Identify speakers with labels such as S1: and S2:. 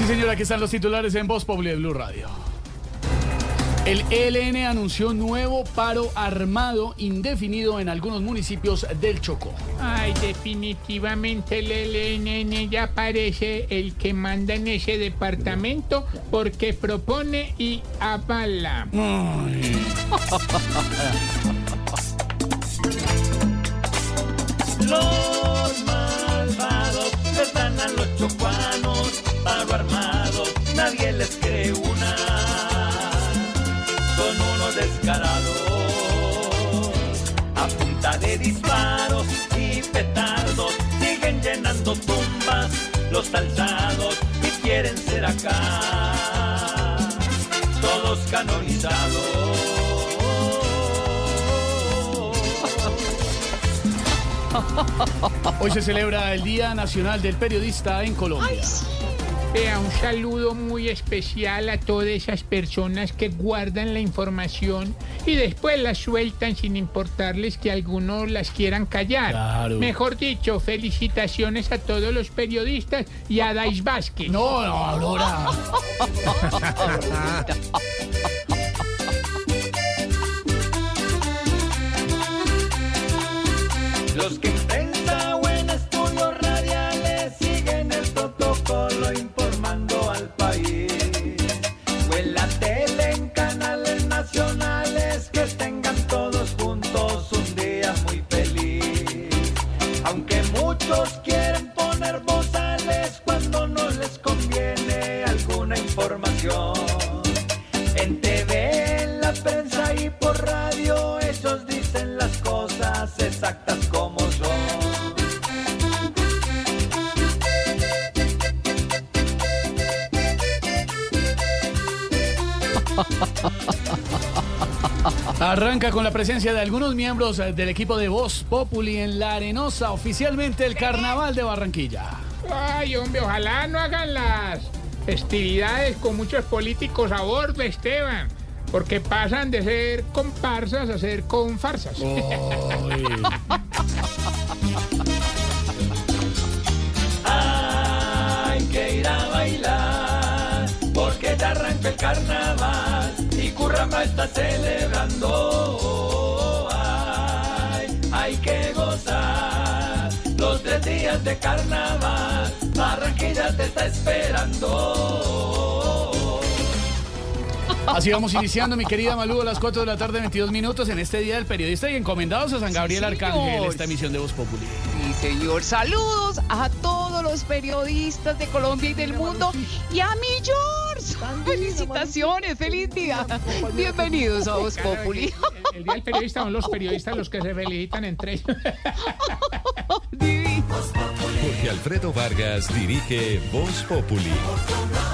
S1: Sí, señora, aquí están los titulares en Voz Populi de Blue Radio. El ELN anunció nuevo paro armado indefinido en algunos municipios del Chocó.
S2: Ay, definitivamente el ELN ya parece el que manda en ese departamento porque propone y avala.
S3: Los a punta de disparos y petardos, siguen llenando tumbas los alzados y quieren ser acá, todos canonizados.
S1: Hoy se celebra el Día Nacional del Periodista en Colombia.
S2: Vea, un saludo muy especial a todas esas personas que guardan la información y después la sueltan sin importarles que algunos las quieran callar.
S1: Claro.
S2: Mejor dicho, felicitaciones a todos los periodistas y a Dais Vázquez.
S1: No, no, Aurora.
S3: Los que les conviene alguna información. En TV, en la prensa y por radio, ellos dicen las cosas exactas como son.
S1: Arranca con la presencia de algunos miembros eh, del equipo de Voz Populi en La Arenosa, oficialmente el Carnaval de Barranquilla.
S2: Ay, hombre, ojalá no hagan las festividades con muchos políticos a bordo, Esteban. Porque pasan de ser comparsas a ser confarsas.
S1: Ay.
S3: Hay que ir a bailar, porque ya arranca el carnaval y Curramba está celebrando. Días de carnaval, Barranquilla te está esperando.
S1: Así vamos iniciando, mi querida Malú, a las 4 de la tarde, 22 minutos, en este Día del Periodista y encomendados a San Gabriel
S4: señor.
S1: Arcángel, esta emisión de Voz Populi.
S4: Sí, señor. Saludos a todos los periodistas de Colombia y del mundo. Y a mi George. Felicitaciones, feliz día. Bienvenidos a Voz Populi.
S2: el, el- el día del periodista son los periodistas los que se felicitan entre ellos.
S5: Alfredo Vargas dirige Voz Populi.